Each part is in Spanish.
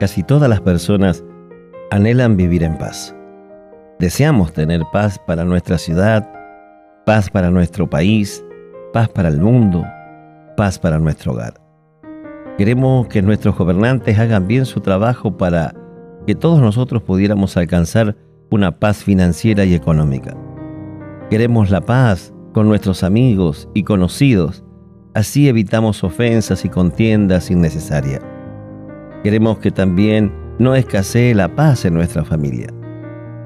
Casi todas las personas anhelan vivir en paz. Deseamos tener paz para nuestra ciudad, paz para nuestro país, paz para el mundo, paz para nuestro hogar. Queremos que nuestros gobernantes hagan bien su trabajo para que todos nosotros pudiéramos alcanzar una paz financiera y económica. Queremos la paz con nuestros amigos y conocidos, así evitamos ofensas y contiendas innecesarias. Queremos que también no escasee la paz en nuestra familia.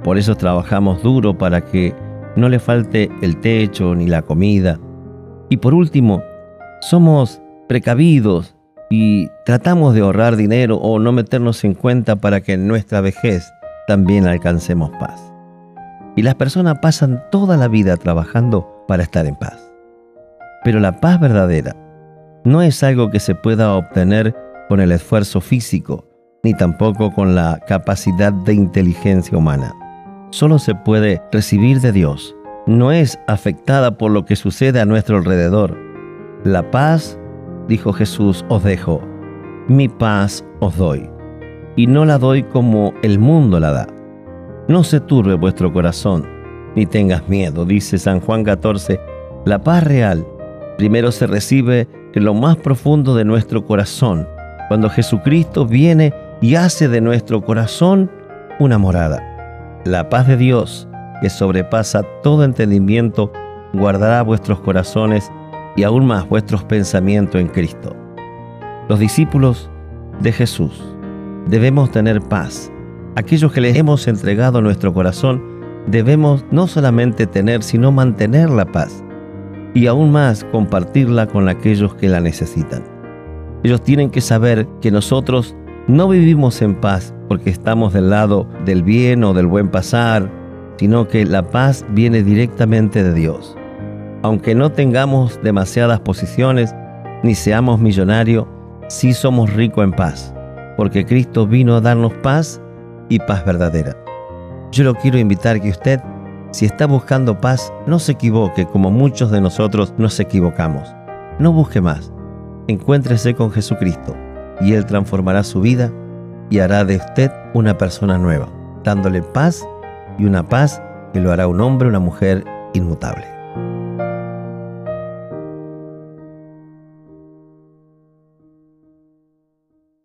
Por eso trabajamos duro para que no le falte el techo ni la comida. Y por último, somos precavidos y tratamos de ahorrar dinero o no meternos en cuenta para que en nuestra vejez también alcancemos paz. Y las personas pasan toda la vida trabajando para estar en paz. Pero la paz verdadera no es algo que se pueda obtener con el esfuerzo físico, ni tampoco con la capacidad de inteligencia humana. Solo se puede recibir de Dios. No es afectada por lo que sucede a nuestro alrededor. La paz dijo Jesús, os dejo, mi paz os doy, y no la doy como el mundo la da. No se turbe vuestro corazón, ni tengas miedo, dice San Juan 14. La paz real primero se recibe en lo más profundo de nuestro corazón, cuando Jesucristo viene y hace de nuestro corazón una morada. La paz de Dios, que sobrepasa todo entendimiento, guardará vuestros corazones y aún más vuestros pensamientos en Cristo. Los discípulos de Jesús debemos tener paz. Aquellos que les hemos entregado nuestro corazón debemos no solamente tener, sino mantener la paz y aún más compartirla con aquellos que la necesitan. Ellos tienen que saber que nosotros no vivimos en paz porque estamos del lado del bien o del buen pasar, sino que la paz viene directamente de Dios. Aunque no tengamos demasiadas posiciones ni seamos millonarios, sí somos ricos en paz, porque Cristo vino a darnos paz y paz verdadera. Yo lo quiero invitar que usted, si está buscando paz, no se equivoque como muchos de nosotros nos equivocamos. No busque más. Encuéntrese con Jesucristo y Él transformará su vida y hará de usted una persona nueva, dándole paz y una paz que lo hará un hombre o una mujer inmutable.